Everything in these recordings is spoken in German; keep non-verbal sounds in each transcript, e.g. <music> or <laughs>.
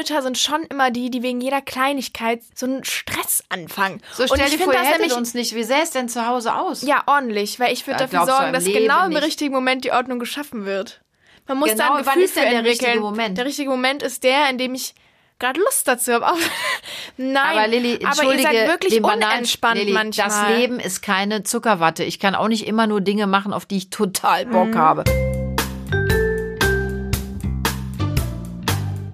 Mütter sind schon immer die, die wegen jeder Kleinigkeit so einen Stress anfangen. So Und stell ich dir vor, das nämlich- uns nicht. Wie sähe es denn zu Hause aus? Ja, ordentlich, weil ich würde Ja, dafür sorgen, dass Leben genau im nicht. richtigen Moment die Ordnung geschaffen wird. Man muss Genau, da ein wann Gefühl ist denn der richtige Moment? Der richtige Moment ist der, in dem ich gerade Lust dazu habe. <laughs> Nein, Aber Lilly, aber ihr entschuldige, seid wirklich unentspannt Lilly, manchmal. Das Leben ist keine Zuckerwatte. Ich kann auch nicht immer nur Dinge machen, auf die ich total Bock Mhm. habe.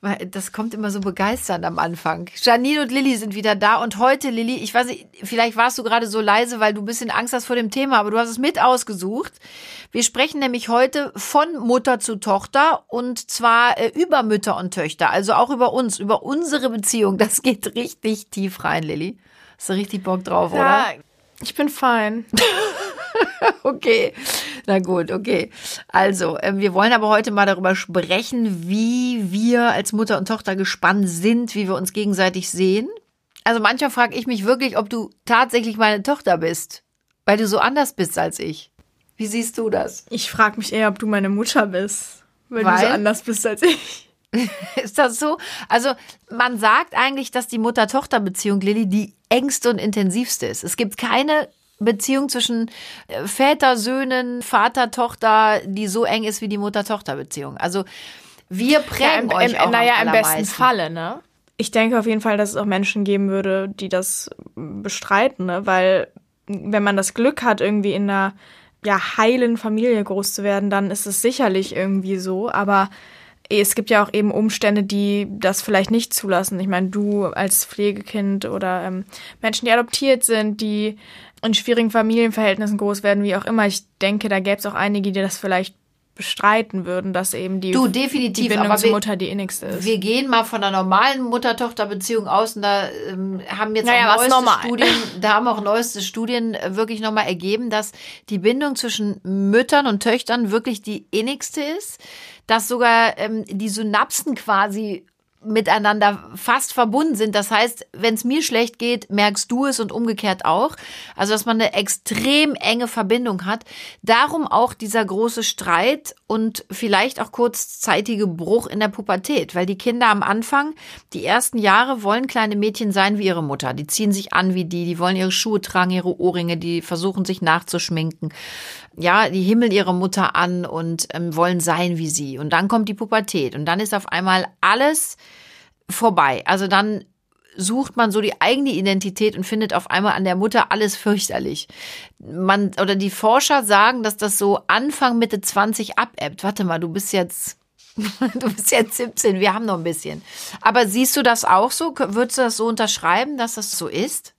weil das kommt immer so begeisternd am Anfang. Janine und Lilly sind wieder da und heute, Lilly, ich weiß nicht, vielleicht warst du gerade so leise, weil du ein bisschen Angst hast vor dem Thema, aber du hast es mit ausgesucht. Wir sprechen nämlich heute von Mutter zu Tochter und zwar äh, über Mütter und Töchter, also auch über uns, über unsere Beziehung. Das geht richtig tief rein, Lilly. Hast du richtig Bock drauf, oder? Ja, ich bin fein. <laughs> Okay, na gut, okay. Also, ähm, wir wollen aber heute mal darüber sprechen, wie wir als Mutter und Tochter gespannt sind, wie wir uns gegenseitig sehen. Also manchmal frage ich mich wirklich, ob du tatsächlich meine Tochter bist, weil du so anders bist als ich. Wie siehst du das? Ich frage mich eher, ob du meine Mutter bist. Weil, du so Weil? anders bist als ich. <laughs> Ist das so? Also man sagt eigentlich, dass die Mutter-Tochter-Beziehung, Lilly, die engste und intensivste ist. Es gibt keine Beziehung zwischen äh, Väter, Söhnen, Vater, Tochter, die so eng ist wie die Mutter-Tochter-Beziehung. Also wir prägen im, euch im, auch naja, am im besten. Falle, ne? Ich denke auf jeden Fall, dass es auch Menschen geben würde, die das bestreiten, ne? Weil wenn man das Glück hat, irgendwie in einer ja, heilen Familie groß zu werden, dann ist es sicherlich irgendwie so. Aber es gibt ja auch eben Umstände, die das vielleicht nicht zulassen. Ich meine, du als Pflegekind oder ähm, Menschen, die adoptiert sind, die in schwierigen Familienverhältnissen groß werden, wie auch immer. Ich denke, da gäbe es auch einige, die das vielleicht bestreiten würden, dass eben die, Du, definitiv, die Bindung aber zur wir- Mutter die innigste ist. Wir gehen mal von einer normalen Mutter-Tochter-Beziehung aus und da ähm, haben jetzt Naja, auch neueste normal? Studien, da haben auch neueste Studien äh, wirklich nochmal ergeben, dass die Bindung zwischen Müttern und Töchtern wirklich die innigste ist, dass sogar ähm, die Synapsen quasi miteinander fast verbunden sind. Das heißt, wenn es mir schlecht geht, merkst du es und umgekehrt auch. Also, dass man eine extrem enge Verbindung hat. Darum auch dieser große Streit und vielleicht auch kurzzeitige Bruch in der Pubertät, weil die Kinder am Anfang, die ersten Jahre, wollen kleine Mädchen sein wie ihre Mutter. Die ziehen sich an wie die, die wollen ihre Schuhe tragen, ihre Ohrringe, die versuchen sich nachzuschminken. Ja, die himmeln ihre Mutter an und ähm, wollen sein wie sie. Und dann kommt die Pubertät und dann ist auf einmal alles vorbei. Also dann sucht man so die eigene Identität und findet auf einmal an der Mutter alles fürchterlich. Man oder die Forscher sagen, dass das so Anfang Mitte 20 abebbt. Warte mal, du bist jetzt <laughs> du bist jetzt 17, wir haben noch ein bisschen. Aber siehst du das auch so? Würdest du das so unterschreiben, dass das so ist?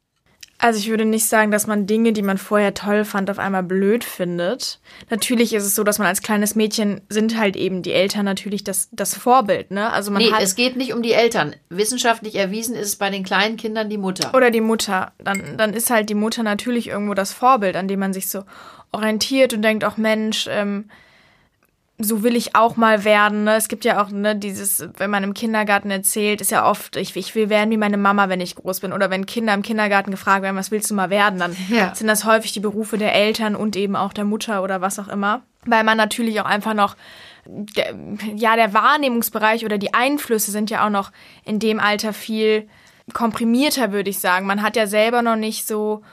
Also ich würde nicht sagen, dass man Dinge, die man vorher toll fand, auf einmal blöd findet. Natürlich ist es so, dass man als kleines Mädchen sind halt eben die Eltern natürlich das, das Vorbild, ne? Also man Nee, es geht nicht um die Eltern. Wissenschaftlich erwiesen ist es bei den kleinen Kindern die Mutter. oder die Mutter. Dann, dann ist halt die Mutter natürlich irgendwo das Vorbild, an dem man sich so orientiert und denkt, auch Mensch, ähm, so will ich auch mal werden. Ne? Es gibt ja auch ne, dieses, wenn man im Kindergarten erzählt, ist ja oft, ich, ich will werden wie meine Mama, wenn ich groß bin. Oder wenn Kinder im Kindergarten gefragt werden, was willst du mal werden, dann Ja. sind das häufig die Berufe der Eltern und eben auch der Mutter oder was auch immer. Weil man natürlich auch einfach noch, ja, der Wahrnehmungsbereich oder die Einflüsse sind ja auch noch in dem Alter viel komprimierter, würde ich sagen. Man hat ja selber noch nicht so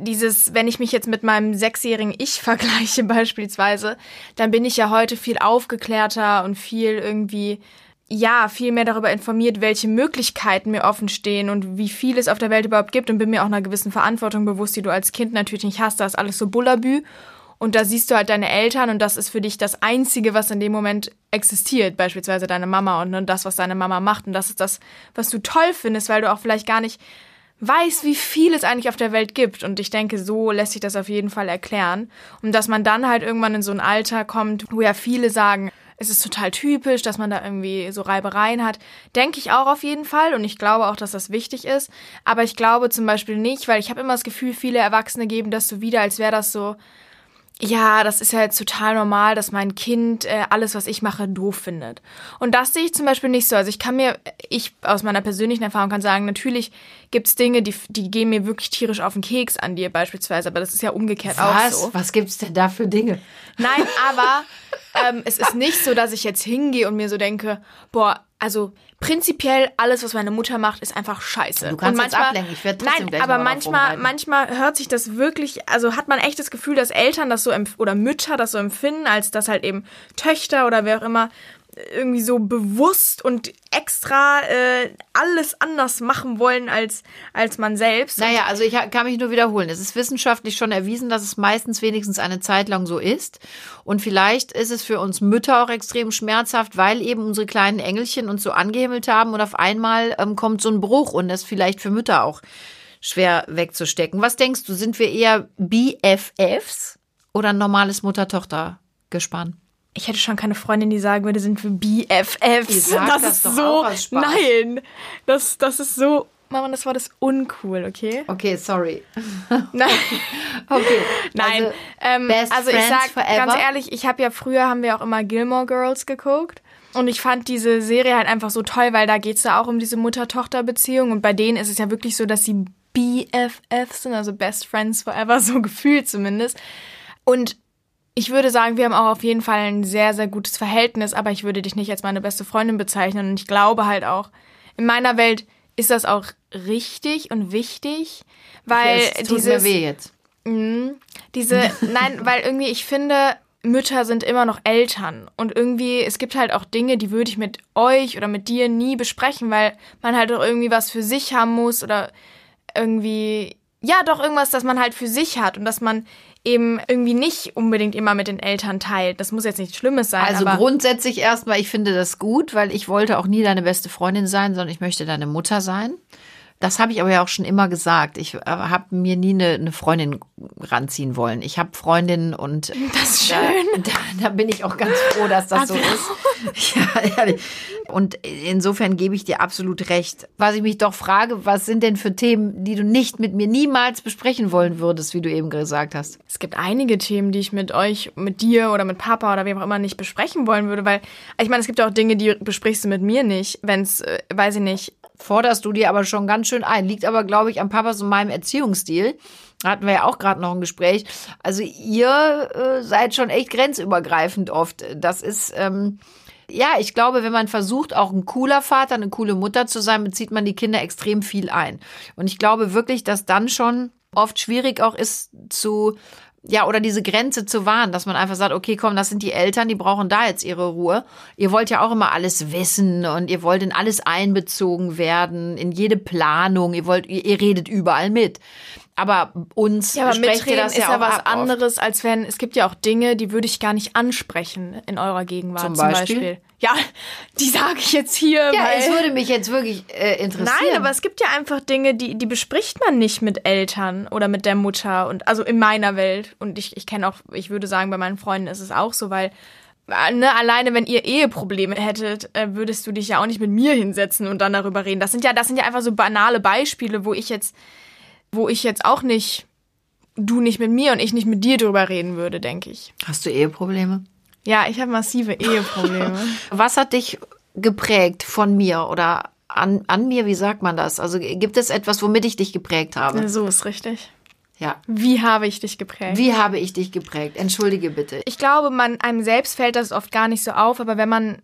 dieses, wenn ich mich jetzt mit meinem sechsjährigen Ich <laughs> vergleiche beispielsweise, dann bin ich ja heute viel aufgeklärter und viel irgendwie, ja, viel mehr darüber informiert, welche Möglichkeiten mir offen stehen und wie viel es auf der Welt überhaupt gibt und bin mir auch einer gewissen Verantwortung bewusst, die du als Kind natürlich nicht hast. Da ist alles so Bullabü. Und da siehst du halt deine Eltern und das ist für dich das Einzige, was in dem Moment existiert, beispielsweise deine Mama und ne, das, was deine Mama macht. Und das ist das, was du toll findest, weil du auch vielleicht gar nicht weiß, wie viel es eigentlich auf der Welt gibt. Und ich denke, so lässt sich das auf jeden Fall erklären. Und dass man dann halt irgendwann in so ein Alter kommt, wo ja viele sagen, es ist total typisch, dass man da irgendwie so Reibereien hat. Denke ich auch auf jeden Fall und ich glaube auch, dass das wichtig ist. Aber ich glaube zum Beispiel nicht, weil ich habe immer das Gefühl, viele Erwachsene geben das so wieder, als wäre das so, ja, das ist ja jetzt total normal, dass mein Kind äh, alles, was ich mache, doof findet. Und das sehe ich zum Beispiel nicht so. Also ich kann mir, ich aus meiner persönlichen Erfahrung kann sagen, natürlich gibt's Dinge, die, die gehen mir wirklich tierisch auf den Keks an dir beispielsweise, aber das ist ja umgekehrt Was? auch so. Was gibt's denn da für Dinge? Nein, aber <laughs> ähm, es ist nicht so, dass ich jetzt hingehe und mir so denke, boah, also prinzipiell alles, was meine Mutter macht, ist einfach scheiße. Du kannst und jetzt ablenken. Ich werde Nein, gleich aber manchmal, manchmal hört sich das wirklich, also hat man echt das Gefühl, dass Eltern das so empf- oder Mütter das so empfinden, als dass halt eben Töchter oder wer auch immer irgendwie so bewusst und extra äh, alles anders machen wollen als, als man selbst. Naja, also ich kann mich nur wiederholen. Es ist wissenschaftlich schon erwiesen, dass es meistens wenigstens eine Zeit lang so ist. Und vielleicht ist es für uns Mütter auch extrem schmerzhaft, weil eben unsere kleinen Engelchen uns so angehimmelt haben und auf einmal ähm, kommt so ein Bruch und das ist vielleicht für Mütter auch schwer wegzustecken. Was denkst du, sind wir eher BFFs oder ein normales Mutter-Tochter-Gespann? Ich hätte schon keine Freundin, die sagen würde, sind wir BFFs. Sagt das ist so. Nein, das, das ist so. Mama, das Wort ist uncool, okay? Okay, sorry. <laughs> Nein. <laughs> Okay. Nein, Also, ähm, best also ich sag forever? ganz ehrlich, ich habe ja früher haben wir auch immer Gilmore Girls geguckt und ich fand diese Serie halt einfach so toll, weil da geht's ja auch um diese Mutter-Tochter-Beziehung und bei denen ist es ja wirklich so, dass sie BFFs sind, also Best Friends Forever, <laughs> so gefühlt zumindest. Und ich würde sagen, wir haben auch auf jeden Fall ein sehr, sehr gutes Verhältnis, aber ich würde dich nicht als meine beste Freundin bezeichnen und ich glaube halt auch, in meiner Welt ist das auch richtig und wichtig, weil es tut dieses mir weh jetzt. diese, <laughs> nein, weil irgendwie ich finde, Mütter sind immer noch Eltern. Und irgendwie, es gibt halt auch Dinge, die würde ich mit euch oder mit dir nie besprechen, weil man halt auch irgendwie was für sich haben muss oder irgendwie, ja, doch irgendwas, das man halt für sich hat und dass man eben irgendwie nicht unbedingt immer mit den Eltern teilt. Das muss jetzt nichts Schlimmes sein, Also grundsätzlich erstmal, ich finde das gut, weil ich wollte auch nie deine beste Freundin sein, sondern ich möchte deine Mutter sein. Das habe ich aber ja auch schon immer gesagt. Ich äh, habe mir nie eine, eine Freundin ranziehen wollen. Ich habe Freundinnen und <laughs> das ist da, schön. <laughs> da, da bin ich auch ganz froh, dass das so ist. <laughs> Ja, ehrlich. Und insofern gebe ich dir absolut recht. Was ich mich doch frage, was sind denn für Themen, die du nicht mit mir niemals besprechen wollen würdest, wie du eben gesagt hast? Es gibt einige Themen, die ich mit euch, mit dir oder mit Papa oder wem auch immer nicht besprechen wollen würde, weil ich meine, es gibt ja auch Dinge, die besprichst du mit mir nicht, wenn es, äh, weiß ich nicht, forderst du dir aber schon ganz schön ein. Liegt aber, glaube ich, am Papas und meinem Erziehungsstil. Hatten wir ja auch gerade noch ein Gespräch. Also ihr äh, seid schon echt grenzübergreifend oft. Das ist, ähm, ja, ich glaube, wenn man versucht, auch ein cooler Vater, eine coole Mutter zu sein, bezieht man die Kinder extrem viel ein. Und ich glaube wirklich, dass dann schon oft schwierig auch ist zu ja, oder diese Grenze zu wahren, dass man einfach sagt, okay, komm, das sind die Eltern, die brauchen da jetzt ihre Ruhe. Ihr wollt ja auch immer alles wissen und ihr wollt in alles einbezogen werden, in jede Planung, ihr wollt, ihr, ihr redet überall mit. Aber uns Ja, aber sprecht ihr mitreden das ist ja, ja auch was ab oft. anderes, als wenn es gibt ja auch Dinge, die würde ich gar nicht ansprechen in eurer Gegenwart Zum zum Beispiel? Beispiel. Ja, <laughs> die sage ich jetzt hier. Ja, weil es würde mich jetzt wirklich äh, interessieren. Nein, aber es gibt ja einfach Dinge, die, die bespricht man nicht mit Eltern oder mit der Mutter und also in meiner Welt. Und ich, ich kenne auch, ich würde sagen, bei meinen Freunden ist es auch so, weil äh, Ne, alleine wenn ihr Eheprobleme hättet, äh, würdest du dich ja auch nicht mit mir hinsetzen und dann darüber reden. Das sind ja, das sind ja einfach so banale Beispiele, wo ich jetzt, wo ich jetzt auch nicht, du nicht mit mir und ich nicht mit dir drüber reden würde, denke ich. Hast du Eheprobleme? Ja, ich habe massive Eheprobleme. <laughs> Was hat dich geprägt von mir oder an, an mir, wie sagt man das? Also gibt es etwas, womit ich dich geprägt habe? so ist richtig. Ja. Wie habe ich dich geprägt? Wie habe ich dich geprägt? Entschuldige bitte. Ich glaube, man einem selbst fällt das oft gar nicht so auf, aber wenn man,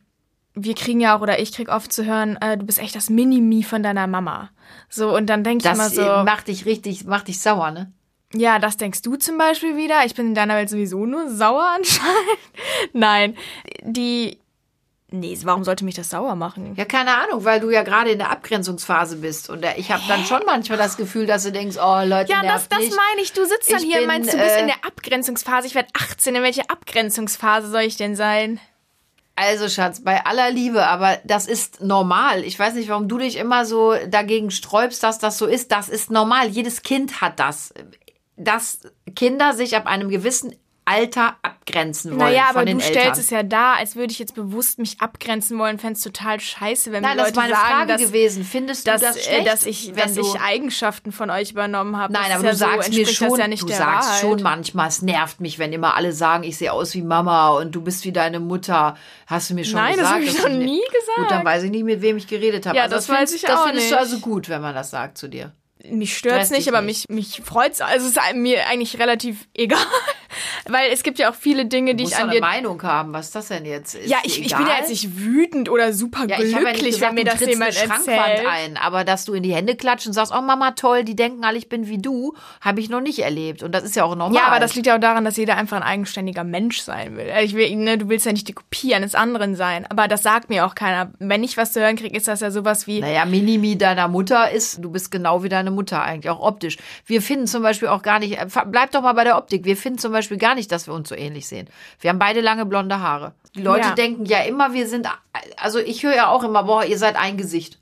wir kriegen ja auch oder ich krieg oft zu hören, äh, du bist echt das Mini-Me von deiner Mama. So und dann denke ich Das immer so, äh, macht dich richtig, macht dich sauer, ne? ja, das denkst du zum Beispiel wieder. Ich bin in deiner Welt sowieso nur sauer <laughs> anscheinend. Nein, die, nee, warum sollte mich das sauer machen? Ja, keine Ahnung, weil du ja gerade in der Abgrenzungsphase bist. Und ich habe dann schon manchmal das Gefühl, dass du denkst, oh Leute, Ja, das, das nicht. meine ich. Du sitzt dann Ich hier und bin, meinst, du bist äh, in der Abgrenzungsphase. Ich werde 18. In welche Abgrenzungsphase soll ich denn sein? Also, Schatz, bei aller Liebe, aber das ist normal. Ich weiß nicht, warum du dich immer so dagegen sträubst, dass das so ist. Das ist normal. Jedes Kind hat das. Dass Kinder sich ab einem gewissen Alter abgrenzen wollen Naja, aber du Eltern. stellst es ja da, als würde ich jetzt bewusst mich abgrenzen wollen, fände es total scheiße, wenn Nein, mir das Leute sagen, Frage dass, gewesen. Findest dass, du das äh, schlecht, dass ich, wenn dass ich Eigenschaften von euch übernommen habe? Nein, das aber ist du ja so, sagst mir schon, das ja nicht du sagst Wahrheit. schon manchmal, es nervt mich, wenn immer alle sagen, ich sehe aus wie Mama und du bist wie deine Mutter. Hast du mir schon Nein, das gesagt? hab ich dass noch du- nie gesagt. Gut, dann weiß ich nicht, mit wem ich geredet habe. Ja, also das findest- weiß ich Das auch findest du also gut, wenn man das sagt zu dir. Mich stört's nicht, aber nicht. mich, mich freut's. Also es ist mir eigentlich relativ egal. Weil es gibt ja auch viele Dinge, Du die ich an eine dir. Meinung haben, was das denn jetzt ist. Ja, ich, ich bin ja jetzt nicht wütend oder super Ja, ich habe ja glücklich, gesagt, wenn mir das jemand eine erzählt. ein, aber dass du in die Hände klatscht und sagst, oh Mama, toll, die denken alle, ich bin wie du, habe ich noch nicht erlebt. Und das ist ja auch normal. Ja, aber das liegt ja auch daran, dass jeder einfach ein eigenständiger Mensch sein will. Ich will ne, du willst ja nicht die Kopie eines anderen sein. Aber das sagt mir auch keiner. Wenn ich was zu hören kriege, ist das ja sowas wie. Naja, Minimi deiner Mutter ist, du bist genau wie deine Mutter eigentlich, auch optisch. Wir finden zum Beispiel auch gar nicht, äh, bleib doch mal bei der Optik, wir finden zum Beispiel gar nicht, dass wir uns so ähnlich sehen. Wir haben beide lange blonde Haare. Die Leute Ja. denken ja immer, wir sind, also ich höre ja auch immer, boah, ihr seid ein Gesicht.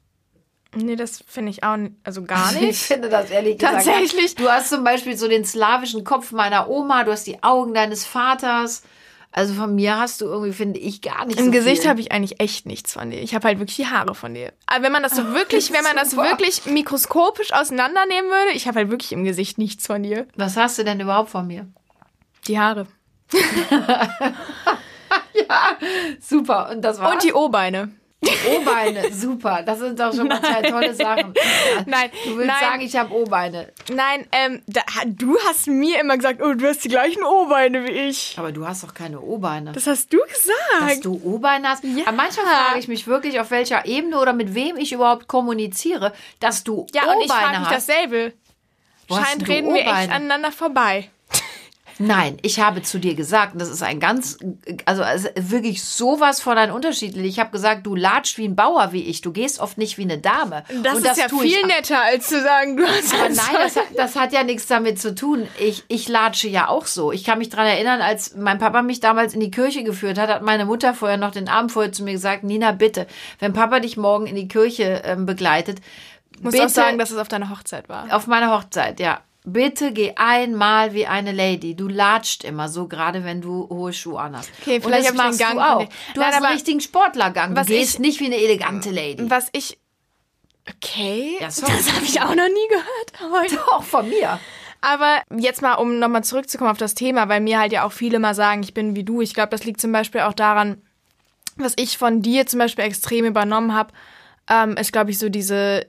Nee, das finde ich auch nicht, also gar <laughs> Ich nicht. finde das ehrlich gesagt. Tatsächlich. Du hast zum Beispiel so den slawischen Kopf meiner Oma, du hast die Augen deines Vaters. Also von mir hast du irgendwie, finde ich, gar nicht Im so Gesicht habe ich eigentlich echt nichts von dir. Ich habe halt wirklich die Haare von dir. Aber wenn man das so wirklich, <laughs> wenn man das Super. wirklich mikroskopisch auseinandernehmen würde, ich habe halt wirklich im Gesicht nichts von dir. Was hast du denn überhaupt von mir? Die Haare. <laughs> Super. Und das war Und die O-Beine. O-Beine. Super. Das sind doch schon mal zwei tolle Sachen. Nein, Du willst nein. sagen, ich habe O-Beine. Nein, ähm, da, du hast mir immer gesagt, oh, du hast die gleichen O-Beine wie ich. Aber du hast doch keine O-Beine. Das hast du Dass gesagt. du O-Beine hast. Ja. Aber manchmal frage ich mich wirklich, auf welcher Ebene oder mit wem ich überhaupt kommuniziere, dass du Ja, und ich frage O-Beine mich hast. dasselbe. Hast Scheint reden wir echt O-Beine? aneinander vorbei. Nein, ich habe zu dir gesagt, und das ist ein ganz, also wirklich sowas von ein Unterschied. Ich habe gesagt, du latscht wie ein Bauer wie ich. Du gehst oft nicht wie eine Dame. Das und ist ja ich viel netter, als zu sagen, du hast Aber ein nein, das hat, das hat ja nichts damit zu tun. Ich, ich latsche ja auch so. Ich kann mich dran erinnern, als mein Papa mich damals in die Kirche geführt hat, hat meine Mutter vorher noch den Abend vorher zu mir gesagt, Nina, bitte, wenn Papa dich morgen in die Kirche ähm, begleitet, muss auch sagen, dass es auf deiner Hochzeit war. auf meiner Hochzeit, ja. Bitte geh einmal wie eine Lady. Du latscht immer so, gerade wenn du hohe Schuhe anhast. Okay, Und vielleicht das ich den machst Gang du auch. Du Nein, hast einen richtigen Sportlergang. Du was gehst ich- nicht wie eine elegante Lady. Was ich. Okay, Ja, das habe ich auch noch nie gehört. <laughs> heute. Auch von mir. Aber jetzt mal, um nochmal zurückzukommen auf das Thema, weil mir halt ja auch viele mal sagen, ich bin wie du. Ich glaube, das liegt zum Beispiel auch daran, was ich von dir zum Beispiel extrem übernommen habe, ähm, ist, glaube ich, so diese,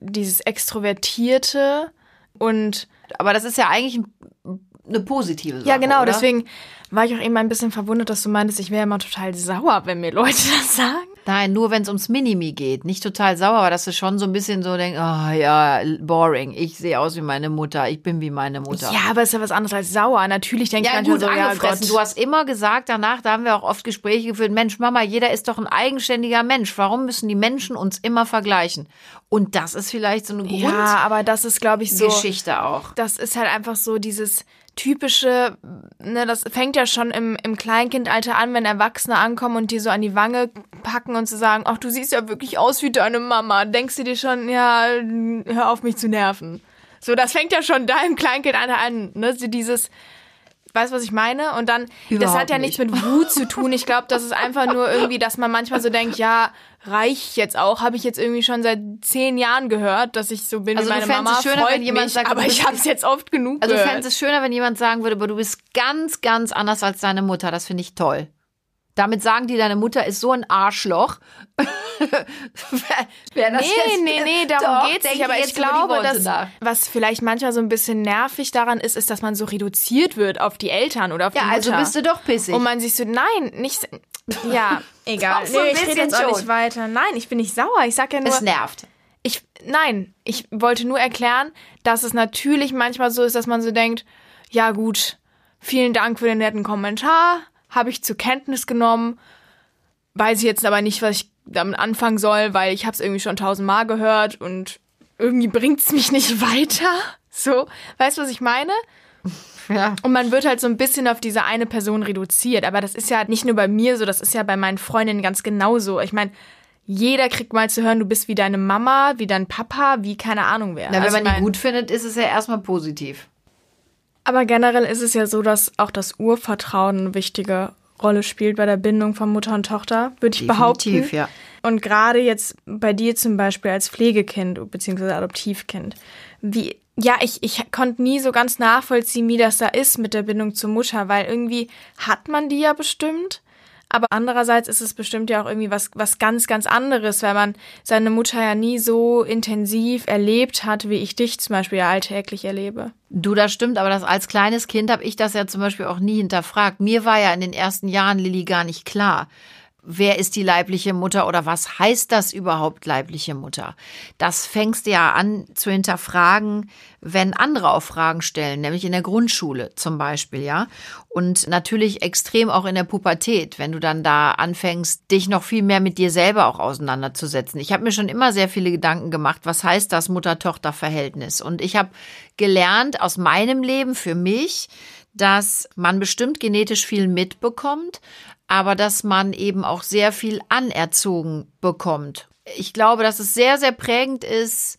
dieses Extrovertierte und Aber das ist ja eigentlich ein, eine positive Sache. ja, genau, oder? deswegen war ich auch eben ein bisschen verwundert, dass du meintest, ich wäre immer total sauer, wenn mir Leute <laughs> das sagen. Nein, nur wenn es ums Minimi geht. Nicht total sauer, aber dass du schon so ein bisschen so denkst, oh ja, boring. Ich sehe aus wie meine Mutter. Ich bin wie meine Mutter. Ja, aber ist ja was anderes als sauer. Natürlich denke ich Ja, manchmal gut, so, ja angefressen. Gott. Du hast immer gesagt danach, da haben wir auch oft Gespräche geführt, Mensch, Mama, jeder ist doch ein eigenständiger Mensch. Warum müssen die Menschen uns immer vergleichen? Und das ist vielleicht so eine ja, aber das ist, glaube ich, so. Grundgeschichte auch. das ist halt einfach so dieses typische, ne, das fängt ja schon im, im Kleinkindalter an, wenn Erwachsene ankommen und dir so an die Wange packen und zu sagen, ach, du siehst ja wirklich aus wie deine Mama. Denkst du dir schon, ja, hör auf mich zu nerven. So, das fängt ja schon da im Kleinkindalter an, ne, so dieses, weißt du, was ich meine? Und dann, das Überhaupt hat ja nicht. nichts mit Wut zu tun. Ich glaube, das ist einfach nur irgendwie, dass man manchmal so denkt, ja, reicht jetzt auch, habe ich jetzt irgendwie schon seit zehn Jahren gehört, dass ich so bin Also wie du meine Mama. es schöner, freut wenn jemand mich, sagt, du aber ich habe es jetzt oft genug Also du gehört. fändest es schöner, wenn jemand sagen würde, aber du bist ganz, ganz anders als deine Mutter. Das finde ich toll. Damit sagen die, deine Mutter ist so ein Arschloch. <laughs> Wer das Nee, jetzt- nee, nee, <laughs> darum Doch, geht's nicht. Aber ich glaube, dass, nach. was vielleicht manchmal so ein bisschen nervig daran ist, ist, dass man so reduziert wird auf die Eltern oder auf Ja, die Mutter. also bist du doch pissig. Und man sich so, nein, nicht, ja, <laughs> egal. Doch, so nee, ich rede jetzt auch nicht weiter. Nein, ich bin nicht sauer. Ich sag ja nur, es nervt. ich, nein, ich wollte nur erklären, dass es natürlich manchmal so ist, dass man so denkt, ja gut, vielen Dank für den netten Kommentar, habe ich zur Kenntnis genommen, weiß ich jetzt aber nicht, was ich damit anfangen soll, weil ich habe es irgendwie schon tausendmal gehört und irgendwie bringt's mich nicht <laughs> weiter. So, weißt du, was ich meine? <laughs> Ja. Und man wird halt so ein bisschen auf diese eine Person reduziert. Aber das ist ja nicht nur bei mir so, das ist ja bei meinen Freundinnen ganz genauso. Ich meine, jeder kriegt mal zu hören, du bist wie deine Mama, wie dein Papa, wie keine Ahnung wer. Na, wenn Also man die mein, gut findet, ist es ja erstmal positiv. Aber generell ist es ja so, dass auch das Urvertrauen eine wichtige Rolle spielt bei der Bindung von Mutter und Tochter, würde ich behaupten. ja. Und gerade jetzt bei dir zum Beispiel als Pflegekind bzw. Adoptivkind, wie, ja, ich, ich konnte nie so ganz nachvollziehen, wie das da ist mit der Bindung zur Mutter, weil irgendwie hat man die ja bestimmt. Aber andererseits ist es bestimmt ja auch irgendwie was, was ganz, ganz anderes, weil man seine Mutter ja nie so intensiv erlebt hat, wie ich dich zum Beispiel alltäglich erlebe. Du, das stimmt, aber das als kleines Kind habe ich das ja zum Beispiel auch nie hinterfragt. Mir war ja in den ersten Jahren Lilly gar nicht klar, wer ist die leibliche Mutter oder was heißt das überhaupt leibliche Mutter? Das fängst du ja an zu hinterfragen, wenn andere auch Fragen stellen, nämlich in der Grundschule zum Beispiel, ja. Und natürlich extrem auch in der Pubertät, wenn du dann da anfängst, dich noch viel mehr mit dir selber auch auseinanderzusetzen. Ich habe mir schon immer sehr viele Gedanken gemacht, was heißt das Mutter-Tochter-Verhältnis? Und ich habe gelernt aus meinem Leben für mich, dass man bestimmt genetisch viel mitbekommt, aber dass man eben auch sehr viel anerzogen bekommt. Ich glaube, dass es sehr, sehr prägend ist,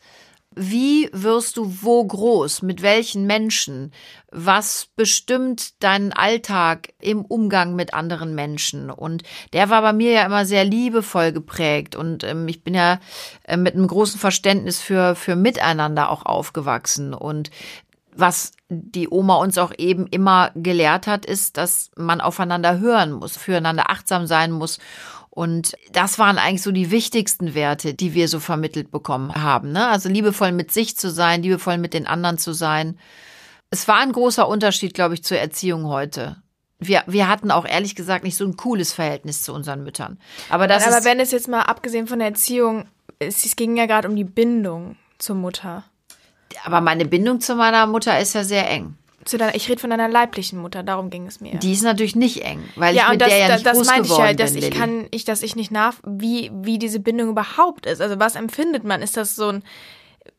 wie wirst du wo groß, mit welchen Menschen, was bestimmt deinen Alltag im Umgang mit anderen Menschen. Und der war bei mir ja immer sehr liebevoll geprägt und ähm, ich bin ja äh, mit einem großen Verständnis für, für Miteinander auch aufgewachsen. Und was die Oma uns auch eben immer gelehrt hat, ist, dass man aufeinander hören muss, füreinander achtsam sein muss. Und das waren eigentlich so die wichtigsten Werte, die wir so vermittelt bekommen haben. Ne? Also liebevoll mit sich zu sein, liebevoll mit den anderen zu sein. Es war ein großer Unterschied, glaube ich, zur Erziehung heute. Wir, wir hatten auch ehrlich gesagt nicht so ein cooles Verhältnis zu unseren Müttern. Aber das Aber wenn es jetzt mal abgesehen von der Erziehung, es, es ging ja gerade um die Bindung zur Mutter. Aber meine Bindung zu meiner Mutter ist ja sehr eng. Zu deiner, ich rede von deiner leiblichen Mutter, darum ging es mir. Die ist natürlich nicht eng, weil ja, ich mit das, der ja das, nicht das groß meine ich geworden ja, dass bin, ich Lilly. kann, ich, dass ich nicht nach, wie, wie diese Bindung überhaupt ist. Also was empfindet man? Ist das so ein,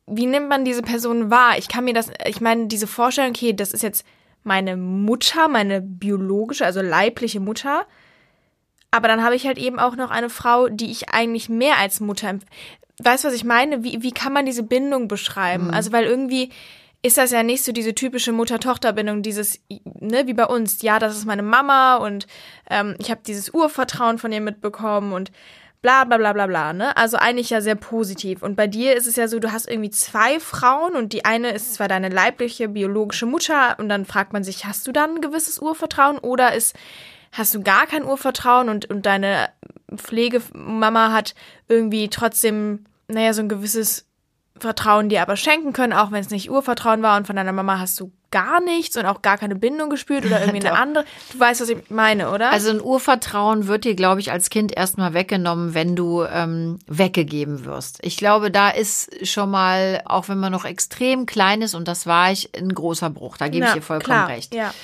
wie nimmt man diese Person wahr? Ich kann mir das, ich meine, diese Vorstellung, okay, das ist jetzt meine Mutter, meine biologische, also leibliche Mutter. Aber dann habe ich halt eben auch noch eine Frau, die ich eigentlich mehr als Mutter empf- Weißt du, was ich meine? Wie, wie kann man diese Bindung beschreiben? Mhm. Also, weil irgendwie ist das ja nicht so diese typische Mutter-Tochter-Bindung, dieses, ne, wie bei uns, ja, das ist meine Mama und ähm, ich habe dieses Urvertrauen von ihr mitbekommen und bla bla bla bla bla, ne? Also eigentlich ja sehr positiv. Und bei dir ist es ja so, du hast irgendwie zwei Frauen und die eine ist zwar deine leibliche, biologische Mutter und dann fragt man sich, hast du dann ein gewisses Urvertrauen oder ist, hast du gar kein Urvertrauen und, und deine Pflegemama hat irgendwie trotzdem, naja, so ein gewisses Vertrauen dir aber schenken können, auch wenn es nicht Urvertrauen war und von deiner Mama hast du gar nichts und auch gar keine Bindung gespürt oder irgendwie eine <laughs> andere. Du weißt, was ich meine, oder? Also ein Urvertrauen wird dir, glaube ich, als Kind erstmal weggenommen, wenn du ähm, weggegeben wirst. Ich glaube, da ist schon mal, auch wenn man noch extrem klein ist, und das war ich, ein großer Bruch. Da gebe ich dir vollkommen klar, recht. Ja.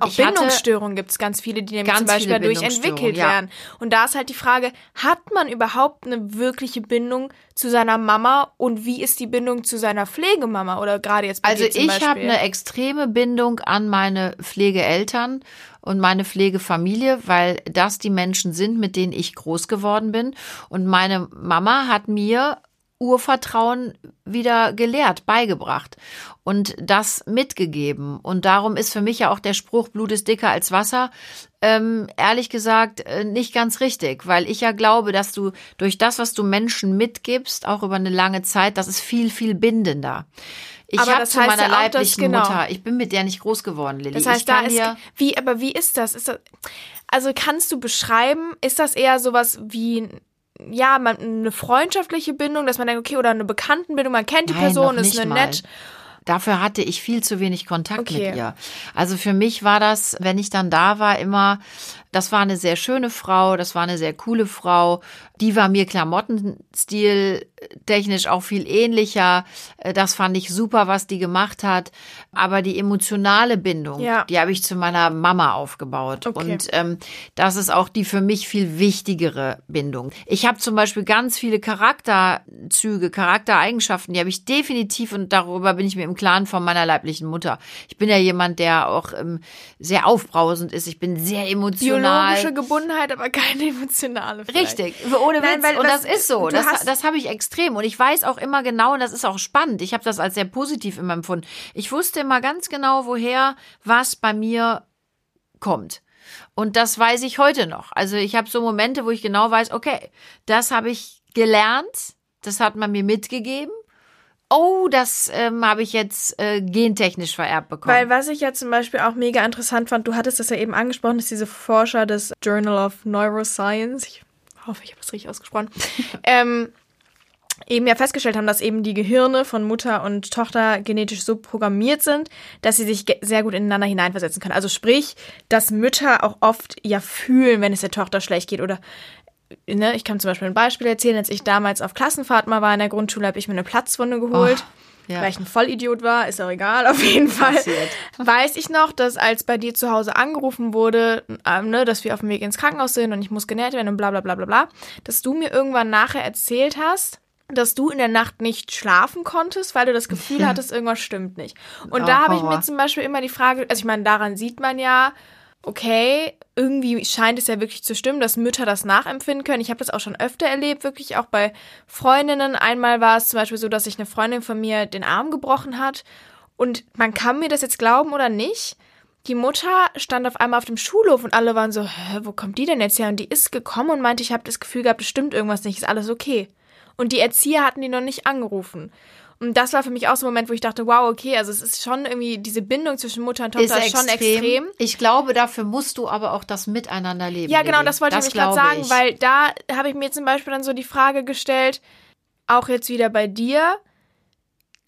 Auch Bindungsstörungen gibt es ganz viele, die nämlich zum Beispiel dadurch entwickelt ja. werden. Und da ist halt die Frage, hat man überhaupt eine wirkliche Bindung zu seiner Mama und wie ist die Bindung zu seiner Pflegemama oder gerade jetzt bei Also ich habe eine extreme Bindung an meine Pflegeeltern und meine Pflegefamilie, weil das die Menschen sind, mit denen ich groß geworden bin. Und meine Mama hat mir Urvertrauen wieder gelehrt, beigebracht und das mitgegeben. Und darum ist für mich ja auch der Spruch, Blut ist dicker als Wasser, ähm, ehrlich gesagt äh, nicht ganz richtig, weil ich ja glaube, dass du durch das, was du Menschen mitgibst, auch über eine lange Zeit, das ist viel, viel bindender. Ich habe zu meiner ja auch, leiblichen genau. Mutter, ich bin mit der nicht groß geworden, Lilly. Das heißt, da ist wie, aber wie ist das? Ist das? Also kannst du beschreiben, ist das eher sowas wie ja, man, eine freundschaftliche Bindung, dass man denkt, okay, oder eine Bekanntenbindung, man kennt die Nein, Person, ist eine mal. nett. Dafür hatte ich viel zu wenig Kontakt Okay. mit ihr. Also für mich war das, wenn ich dann da war, immer, das war eine sehr schöne Frau, das war eine sehr coole Frau. Die war mir Klamottenstil technisch auch viel ähnlicher. Äh, Das fand ich super, was die gemacht hat. Aber die emotionale Bindung, Ja. die habe ich zu meiner Mama aufgebaut. Okay. Und ähm, das ist auch die für mich viel wichtigere Bindung. Ich habe zum Beispiel ganz viele Charakterzüge, Charaktereigenschaften, die habe ich definitiv und darüber bin ich mir im Klaren von meiner leiblichen Mutter. Ich bin ja jemand, der auch ähm, sehr aufbrausend ist. Ich bin sehr emotional. Biologische Gebundenheit, aber keine emotionale. vielleicht. Richtig, ohne Nein, Witz. weil und was- das ist so. Das, das habe ich extrem extrem. Und ich weiß auch immer genau, und das ist auch spannend, ich habe das als sehr positiv immer empfunden. Ich wusste immer ganz genau, woher was bei mir kommt. Und das weiß ich heute noch. Also ich habe so Momente, wo ich genau weiß, okay, das habe ich gelernt, das hat man mir mitgegeben. Oh, das ähm, habe ich jetzt äh, gentechnisch vererbt bekommen. Weil was ich ja zum Beispiel auch mega interessant fand, du hattest das ja eben angesprochen, dass diese Forscher des Journal of Neuroscience, ich hoffe, ich habe das richtig ausgesprochen, <laughs> ähm, eben ja festgestellt haben, dass eben die Gehirne von Mutter und Tochter genetisch so programmiert sind, dass sie sich sehr gut ineinander hineinversetzen können. Also sprich, dass Mütter auch oft ja fühlen, wenn es der Tochter schlecht geht oder ne, ich kann zum Beispiel ein Beispiel erzählen, als ich damals auf Klassenfahrt mal war in der Grundschule, habe ich mir eine Platzwunde geholt. Oh. Ja. Weil ich ein Vollidiot war, ist auch egal, <laughs> auf jeden Fall. Passiert. Weiß ich noch, dass als bei dir zu Hause angerufen wurde, ähm, ne, dass wir auf dem Weg ins Krankenhaus sind und ich muss genäht werden und bla bla bla bla bla, dass du mir irgendwann nachher erzählt hast, dass du in der Nacht nicht schlafen konntest, weil du das Gefühl <laughs> hattest, irgendwas stimmt nicht. Und oh, da habe ich mir zum Beispiel immer die Frage, also ich meine, daran sieht man ja, okay, irgendwie scheint es ja wirklich zu stimmen, dass Mütter das nachempfinden können. Ich habe das auch schon öfter erlebt, wirklich auch bei Freundinnen. Einmal war es zum Beispiel so, dass sich eine Freundin von mir den Arm gebrochen hat. Und man kann mir das jetzt glauben oder nicht. Die Mutter stand auf einmal auf dem Schulhof und alle waren so, Hä, wo kommt die denn jetzt her? Und die ist gekommen und meinte, ich habe das Gefühl gehabt, es stimmt irgendwas nicht, ist alles okay. Und die Erzieher hatten die noch nicht angerufen. Und das war für mich auch so ein Moment, wo ich dachte, wow, okay, also es ist schon irgendwie, diese Bindung zwischen Mutter und Tochter ist, ist schon extrem. Ich glaube, dafür musst du aber auch das Miteinander leben. Ja, genau, das wollte das ich nämlich gerade sagen, ich. weil da habe ich mir zum Beispiel dann so die Frage gestellt, auch jetzt wieder bei dir,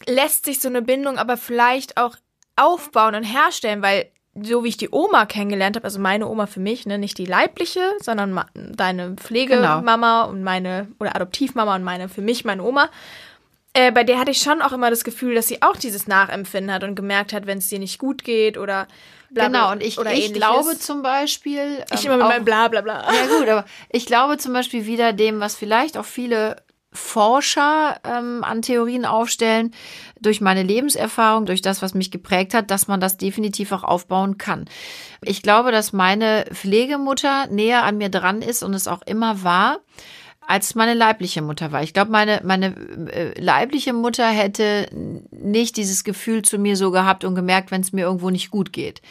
lässt sich so eine Bindung aber vielleicht auch aufbauen und herstellen, weil so wie ich die Oma kennengelernt habe, also meine Oma für mich, ne, nicht die leibliche, sondern deine Pflegemama genau. und meine, oder Adoptivmama und meine, für mich meine Oma. Äh, bei der hatte ich schon auch immer das Gefühl, dass sie auch dieses Nachempfinden hat und gemerkt hat, wenn es dir nicht gut geht oder bla, Genau, und ich, ich glaube zum Beispiel. Ich ähm, immer mit meinem bla bla bla. Ja, gut, aber ich glaube zum Beispiel wieder dem, was vielleicht auch viele Forscher ähm, an Theorien aufstellen, durch meine Lebenserfahrung, durch das, was mich geprägt hat, dass man das definitiv auch aufbauen kann. Ich glaube, dass meine Pflegemutter näher an mir dran ist und es auch immer war als meine leibliche Mutter war. Ich glaube, meine, meine äh, leibliche Mutter hätte nicht dieses Gefühl zu mir so gehabt und gemerkt, wenn es mir irgendwo nicht gut geht.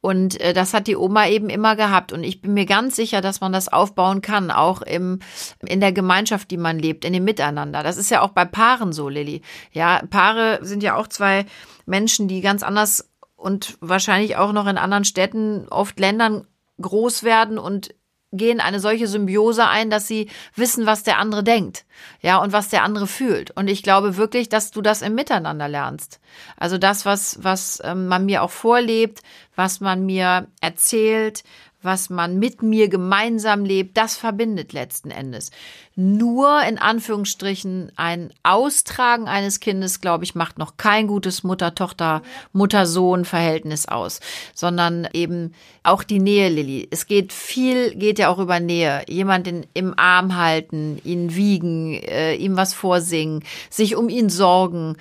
Und äh, das hat die Oma eben immer gehabt. Und ich bin mir ganz sicher, dass man das aufbauen kann, auch im, in der Gemeinschaft, die man lebt, in dem Miteinander. Das ist ja auch bei Paaren so, Lilly. Ja, Paare sind ja auch zwei Menschen, die ganz anders und wahrscheinlich auch noch in anderen Städten, oft Ländern groß werden und gehen eine solche Symbiose ein, dass sie wissen, was der andere denkt, ja, und was der andere fühlt. Und ich glaube wirklich, dass du das im Miteinander lernst. Also das, was, was ähm, man mir auch vorlebt, was man mir erzählt, was man mit mir gemeinsam lebt, das verbindet letzten Endes. Nur in Anführungsstrichen ein Austragen eines Kindes, glaube ich, macht noch kein gutes Mutter-Tochter, Mutter-Sohn-Verhältnis aus, sondern eben auch die Nähe, Lilly. Es geht viel, geht ja auch über Nähe. Jemanden im Arm halten, ihn wiegen, äh, ihm was vorsingen, sich um ihn sorgen.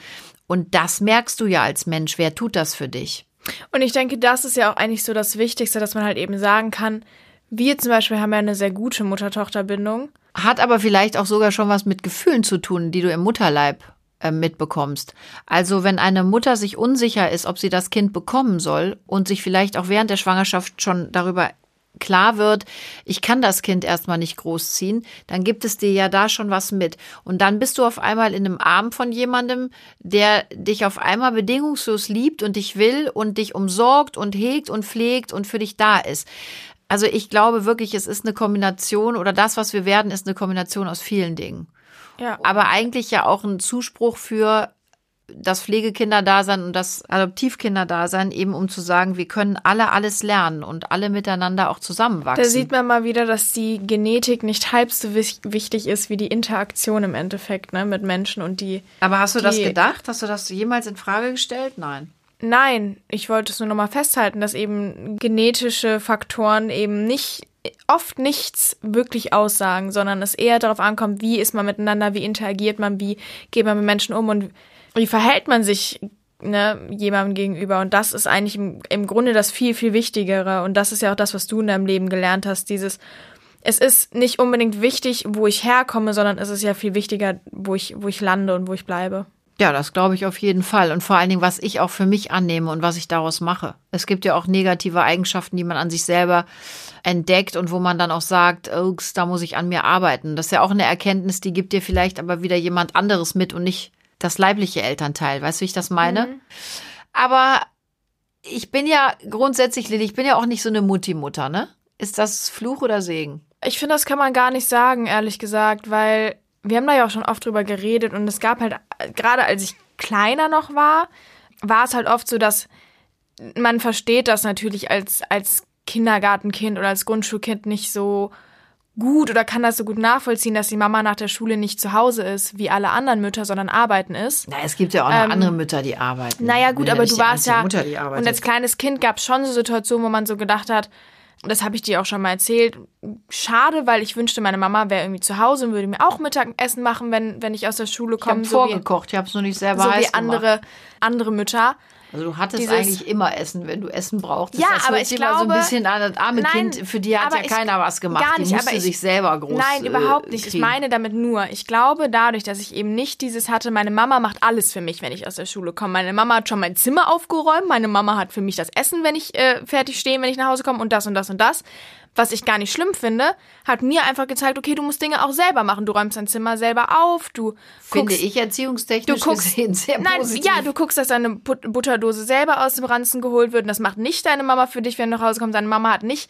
Und das merkst du ja als Mensch. Wer tut das für dich? Und ich denke, das ist ja auch eigentlich so das Wichtigste, dass man halt eben sagen kann, wir zum Beispiel haben ja eine sehr gute Mutter-Tochter-Bindung. Hat aber vielleicht auch sogar schon was mit Gefühlen zu tun, die du im Mutterleib äh, mitbekommst. Also wenn eine Mutter sich unsicher ist, ob sie das Kind bekommen soll und sich vielleicht auch während der Schwangerschaft schon darüber klar wird, ich kann das Kind erstmal nicht großziehen, dann gibt es dir ja da schon was mit. Und dann bist du auf einmal in einem Arm von jemandem, der dich auf einmal bedingungslos liebt und dich will und dich umsorgt und hegt und pflegt und für dich da ist. Also ich glaube wirklich, es ist eine Kombination oder das, was wir werden, ist eine Kombination aus vielen Dingen. Ja. Aber eigentlich ja auch ein Zuspruch für das Pflegekinderdasein und das Adoptivkinderdasein, eben um zu sagen, wir können alle alles lernen und alle miteinander auch zusammenwachsen. Da sieht man mal wieder, dass die Genetik nicht halb so wichtig ist wie die Interaktion im Endeffekt ne, mit Menschen und die. Aber hast du das gedacht? Hast du das jemals in Frage gestellt? Nein. Nein, ich wollte es nur nochmal festhalten, dass eben genetische Faktoren eben nicht oft nichts wirklich aussagen, sondern es eher darauf ankommt, wie ist man miteinander, wie interagiert man, wie geht man mit Menschen um und wie verhält man sich ne, jemandem gegenüber? Und das ist eigentlich im, im Grunde das viel, viel Wichtigere. Und das ist ja auch das, was du in deinem Leben gelernt hast, dieses es ist nicht unbedingt wichtig, wo ich herkomme, sondern es ist ja viel wichtiger, wo ich, wo ich lande und wo ich bleibe. Ja, das glaube ich auf jeden Fall. Und vor allen Dingen, was ich auch für mich annehme und was ich daraus mache. Es gibt ja auch negative Eigenschaften, die man an sich selber entdeckt und wo man dann auch sagt, da muss ich an mir arbeiten. Das ist ja auch eine Erkenntnis, die gibt dir vielleicht aber wieder jemand anderes mit und nicht das leibliche Elternteil. Weißt du, wie ich das meine? Mhm. Aber ich bin ja grundsätzlich, Lilly, ich bin ja auch nicht so eine Mutti-Mutter, ne? Ist das Fluch oder Segen? Ich finde, das kann man gar nicht sagen, ehrlich gesagt, weil wir haben da ja auch schon oft drüber geredet und es gab halt, gerade als ich kleiner noch war, war es halt oft so, dass man versteht das natürlich als, als Kindergartenkind oder als Grundschulkind nicht so gut oder kann das so gut nachvollziehen, dass die Mama nach der Schule nicht zu Hause ist, wie alle anderen Mütter, sondern arbeiten ist. Na, es gibt ja auch noch ähm, andere Mütter, die arbeiten. Naja, gut, aber du warst ja. Mutter, und als kleines Kind gab es schon so Situationen, wo man so gedacht hat, das habe ich dir auch schon mal erzählt. Schade, weil ich wünschte, meine Mama wäre irgendwie zu Hause und würde mir auch Mittagessen machen, wenn, wenn ich aus der Schule komme. Ich habe so vorgekocht, ich habe es nur nicht selber so wie andere, andere Mütter. Also du hattest Dieses, eigentlich immer Essen, wenn du Essen brauchst. Ja, das aber ich glaube, so ein bisschen an das arme nein, Kind, für die hat ja keiner was gemacht. Gar nicht, die musste aber ich, sich selber groß Nein, überhaupt nicht. Kriegen. Ich meine damit nur, ich glaube dadurch, dass ich eben nicht dieses hatte, meine Mama macht alles für mich, wenn ich aus der Schule komme. Meine Mama hat schon mein Zimmer aufgeräumt, meine Mama hat für mich das Essen, wenn ich äh, fertig stehe, wenn ich nach Hause komme und das und das und das was ich gar nicht schlimm finde, hat mir einfach gezeigt, okay, du musst Dinge auch selber machen. Du räumst dein Zimmer selber auf, du Finde ich erziehungstechnisch du guckst, gesehen sehr nein, positiv. Ja, du guckst, dass deine Butterdose selber aus dem Ranzen geholt wird und das macht nicht deine Mama für dich, wenn du nach Hause kommst. Deine Mama hat nicht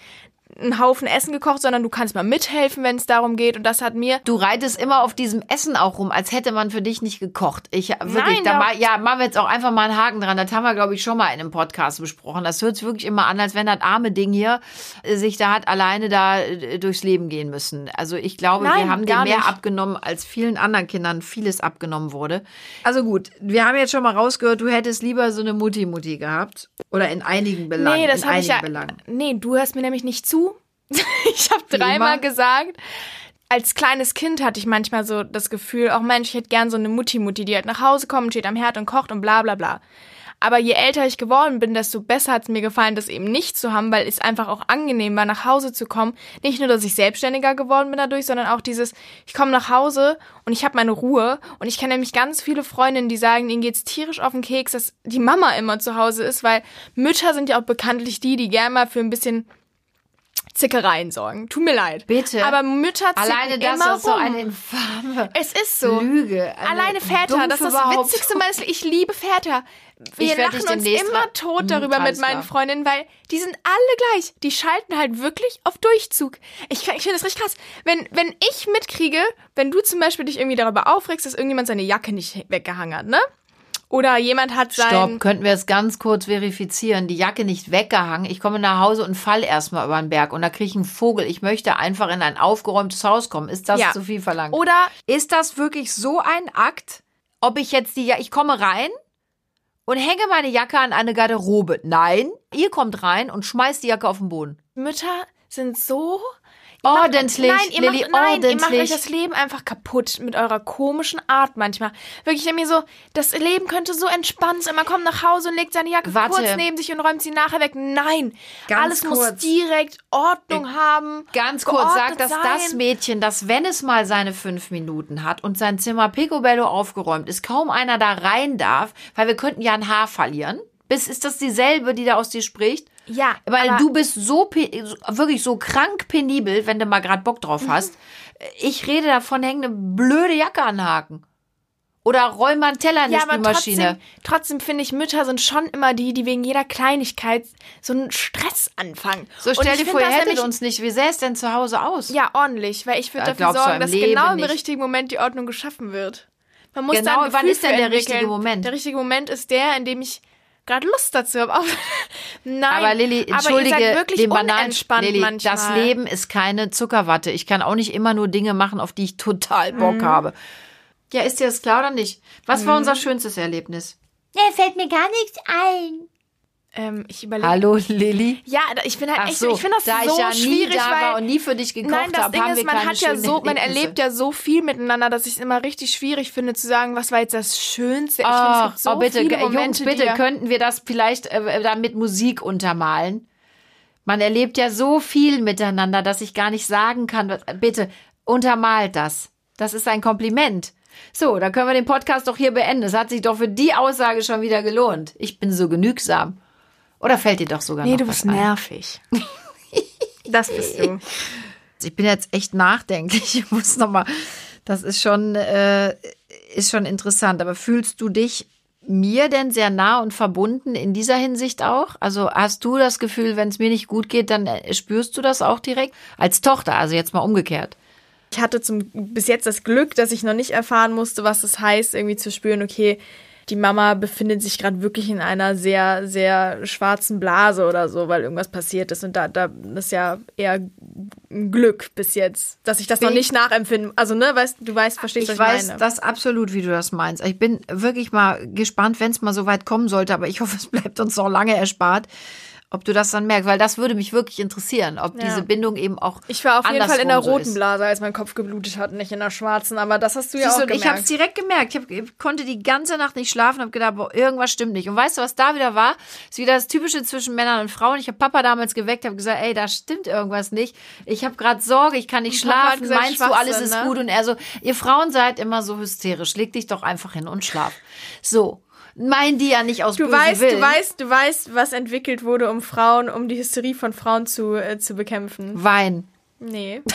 einen Haufen Essen gekocht, sondern du kannst mal mithelfen, wenn es darum geht. Und das hat mir. Du reitest immer auf diesem Essen auch rum, als hätte man für dich nicht gekocht. Ich wirklich, Nein, da mal, ja, machen wir jetzt auch einfach mal einen Haken dran. Das haben wir, glaube ich, schon mal in einem Podcast besprochen. Das hört sich wirklich immer an, als wenn das arme Ding hier äh, sich da hat alleine da äh, durchs Leben gehen müssen. Also ich glaube, Nein, wir haben dir mehr nicht. abgenommen, als vielen anderen Kindern vieles abgenommen wurde. Also gut, wir haben jetzt schon mal rausgehört, du hättest lieber so eine Mutti-Mutti gehabt. Oder in einigen Belangen. Nee, das habe ich ja. Belangen. Nee, du hörst mir nämlich nicht zu. <laughs> ich habe dreimal gesagt, als kleines Kind hatte ich manchmal so das Gefühl, auch Mensch, ich hätte gern so eine Mutti-Mutti, die halt nach Hause kommt, steht am Herd und kocht und bla bla bla. Aber je älter ich geworden bin, desto besser hat es mir gefallen, das eben nicht zu haben, weil es einfach auch angenehm war, nach Hause zu kommen. Nicht nur, dass ich selbstständiger geworden bin dadurch, sondern auch dieses, ich komme nach Hause und ich habe meine Ruhe. Und ich kenne nämlich ganz viele Freundinnen, die sagen, ihnen geht's tierisch auf den Keks, dass die Mama immer zu Hause ist, weil Mütter sind ja auch bekanntlich die, die gerne mal für ein bisschen Zickereien sorgen. Tut mir leid. Bitte. Aber Mütter zicken Alleine das immer ist so eine infame Es ist so. Lüge. Alleine Väter, das ist das Witzigste meines Ich liebe Väter. Wir lachen uns immer tot darüber mit meinen Freundinnen, weil die sind alle gleich. Die schalten halt wirklich auf Durchzug. Ich, ich finde das richtig krass. Wenn, wenn ich mitkriege, wenn du zum Beispiel dich irgendwie darüber aufregst, dass irgendjemand seine Jacke nicht weggehangen hat, ne? Oder jemand hat sein. Stopp, könnten wir es ganz kurz verifizieren. Die Jacke nicht weggehangen. Ich komme nach Hause und fall erstmal über den Berg und da kriege ich einen Vogel. Ich möchte einfach in ein aufgeräumtes Haus kommen. Ist das ja. zu viel verlangt? Oder ist das wirklich so ein Akt, ob ich jetzt die, ich komme rein und hänge meine Jacke an eine Garderobe? Nein, ihr kommt rein und schmeißt die Jacke auf den Boden. Mütter sind so Ordentlich, nein, ihr Lilly, macht, nein, ordentlich. ihr macht euch das Leben einfach kaputt mit eurer komischen Art manchmal. Wirklich, ich mir so, das Leben könnte so entspannt sein. Man kommt nach Hause und legt seine Jacke Warte. kurz neben sich und räumt sie nachher weg. Nein, Ganz alles kurz. muss direkt Ordnung äh, haben. Ganz kurz, sagt das sein. das Mädchen, dass wenn es mal seine fünf Minuten hat und sein Zimmer picobello aufgeräumt ist, kaum einer da rein darf, weil wir könnten ja ein Haar verlieren. Bis ist das dieselbe, die da aus dir spricht? Ja. Weil du bist so wirklich so krank penibel, wenn du mal gerade Bock drauf hast. Ich rede davon, häng eine blöde Jacke anhaken. Oder räum mal einen Teller in ja, die Spülmaschine. Trotzdem, trotzdem finde ich, Mütter sind schon immer die, die wegen jeder Kleinigkeit so einen Stress anfangen. So stell dir vor, ihr hättet uns nicht. Wie sähe es denn zu Hause aus? Ja, ordentlich. Weil ich würde ja, dafür sorgen, dass Leben genau im nicht. richtigen Moment die Ordnung geschaffen wird. Man muss genau, wann ist denn der richtige Moment? Der richtige Moment ist der, in dem ich gerade Lust dazu habe. <laughs> Nein, aber Lilly, entschuldige, aber ihr seid wirklich den Bananen, Lilly, manchmal. das Leben ist keine Zuckerwatte. Ich kann auch nicht immer nur Dinge machen, auf die ich total Bock mhm. habe. Ja, ist dir das klar oder nicht? Was mhm. war unser schönstes Erlebnis? Ja, fällt mir gar nichts ein. Ähm, ich überlege. Hallo Lilly. Ja, ich bin halt Ach echt, so, ich finde das da so ich ja schwierig, nie da weil war und nie für dich gekocht nein, das hab, Ding ist, man hat ja so, man erlebt ja so viel miteinander, dass ich es immer richtig schwierig finde zu sagen, was war jetzt das Schönste. Ich oh, finde, es gibt so oh bitte, viele Momente, Jungs, bitte könnten wir das vielleicht äh, dann mit Musik untermalen. Man erlebt ja so viel miteinander, dass ich gar nicht sagen kann, was, bitte untermalt das. Das ist ein Kompliment. So, dann können wir den Podcast doch hier beenden. Es hat sich doch für die Aussage schon wieder gelohnt. Ich bin so genügsam. Oder fällt dir doch sogar Nee, noch du was bist ein? nervig. <laughs> das bist du. Ich bin jetzt echt nachdenklich. Ich muss noch mal. Das ist schon äh, ist schon interessant. Aber fühlst du dich mir denn sehr nah und verbunden in dieser Hinsicht auch? Also hast du das Gefühl, wenn es mir nicht gut geht, dann äh, spürst du das auch direkt als Tochter? Also jetzt mal umgekehrt. Ich hatte zum, bis jetzt das Glück, dass ich noch nicht erfahren musste, was es heißt, irgendwie zu spüren, okay, die Mama befindet sich gerade wirklich in einer sehr, sehr schwarzen Blase oder so, weil irgendwas passiert ist. Und da, da ist ja eher ein Glück bis jetzt, dass ich das noch Bin- nicht nachempfinde. Also, ne, weißt du, weißt, verstehst, Ich was ich weiß meine. das absolut, wie du das meinst. Ich bin wirklich mal gespannt, wenn es mal so weit kommen sollte, aber ich hoffe, es bleibt uns noch lange erspart, ob du das dann merkst, weil das würde mich wirklich interessieren, ob Ja. diese Bindung eben auch Ich war auf jeden Fall in der so roten ist. Blase, als mein Kopf geblutet hat, nicht in der schwarzen. Aber das hast du ja Siehst auch du, und ich habe es gemerkt. direkt gemerkt. Ich, hab, ich konnte die ganze Nacht nicht schlafen, habe gedacht, boah, irgendwas stimmt nicht. Und weißt du, was da wieder war? Ist wieder das Typische zwischen Männern und Frauen. Ich habe Papa damals geweckt, habe gesagt, ey, da stimmt irgendwas nicht. Ich habe gerade Sorge, ich kann nicht schlafen. gesagt, Meinst du, alles ist ne? gut? Und er so, ihr Frauen seid immer so hysterisch. Leg dich doch einfach hin und schlaf. So. Meinen die ja nicht aus Du weißt, Willen. du weißt, du weißt, was entwickelt wurde, um Frauen, um die Hysterie von Frauen zu, äh, zu bekämpfen. Wein. Nee. <laughs>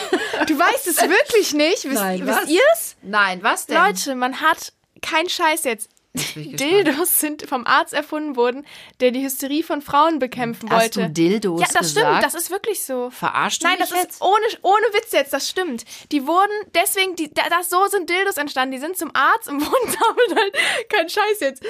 Du weißt es wirklich nicht. Wisst, Nein, was? wisst ihr es? Nein, was denn? Leute, man hat kein Scheiß jetzt. Dildos sind vom Arzt erfunden worden, der die Hysterie von Frauen bekämpfen Hast wollte. du Dildos Ja, das gesagt? stimmt, das ist wirklich so. Verarschst du Nein, das jetzt? ist ohne, ohne Witz jetzt, das stimmt. Die wurden, deswegen, die, da, das, so sind Dildos entstanden. Die sind zum Arzt und <laughs> wurden damit halt, kein Scheiß jetzt.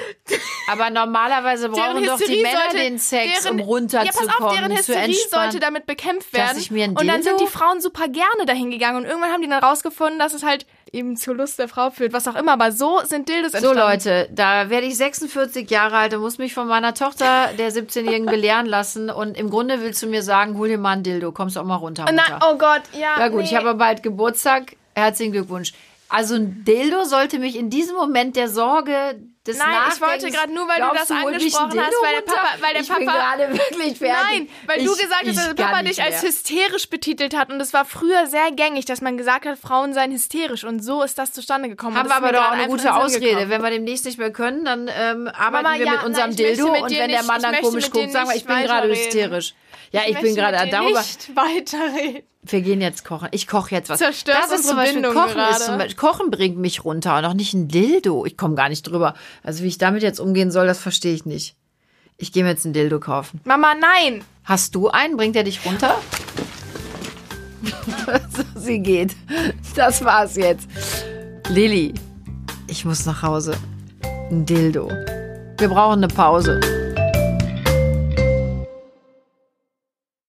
Aber normalerweise brauchen doch die Männer den Sex, um Ja, pass auf, runterzukommen, deren Hysterie sollte damit bekämpft werden. und dann sind die Frauen super gerne dahin gegangen und irgendwann haben die dann rausgefunden, dass es halt eben zur Lust der Frau führt, was auch immer. Aber so sind Dildos So entstanden. Leute, da werde ich 46 Jahre alt und muss mich von meiner Tochter, der 17-Jährigen, belehren lassen. Und im Grunde willst du mir sagen, hol dir mal ein Dildo, kommst du auch mal runter, Mutter. Na, oh Gott, ja. ja gut, nee. ich habe bald Geburtstag. Herzlichen Glückwunsch. Also ein Dildo sollte mich in diesem Moment der Sorge des Nein, ich wollte gerade nur, weil du das angesprochen hast, weil der? Papa- weil der ich bin Papa- gerade wirklich fertig. Nein, weil du Ich- gesagt hast, dass der Papa dich als hysterisch betitelt hat. Und es war früher sehr gängig, dass man gesagt hat, Frauen seien hysterisch. Und so ist das zustande gekommen. Haben wir aber doch auch eine gute Ausrede. Wenn wir demnächst nicht mehr können, dann ähm, arbeiten Mama, wir ja, mit nein, unserem möchte Dildo mit und wenn der nicht- Mann ich dann komisch guckt, sagen wir, ich bin gerade hysterisch. Ja, ich, bin möchte gerade darüber. nicht weiterreden. Wir gehen jetzt kochen. Ich koche jetzt was. Zerstörst das ist zum Beispiel Bindung Kochen gerade. ist zum Beispiel, Kochen bringt mich runter und auch nicht ein Dildo. Ich komme gar nicht drüber. Also wie ich damit jetzt umgehen soll, das verstehe ich nicht. Ich gehe mir jetzt ein Dildo kaufen. Mama, nein. Hast du einen? Bringt er dich runter? so, <laughs> sie geht. Das war's jetzt. Lilly, ich muss nach Hause. Ein Dildo. Wir brauchen eine Pause.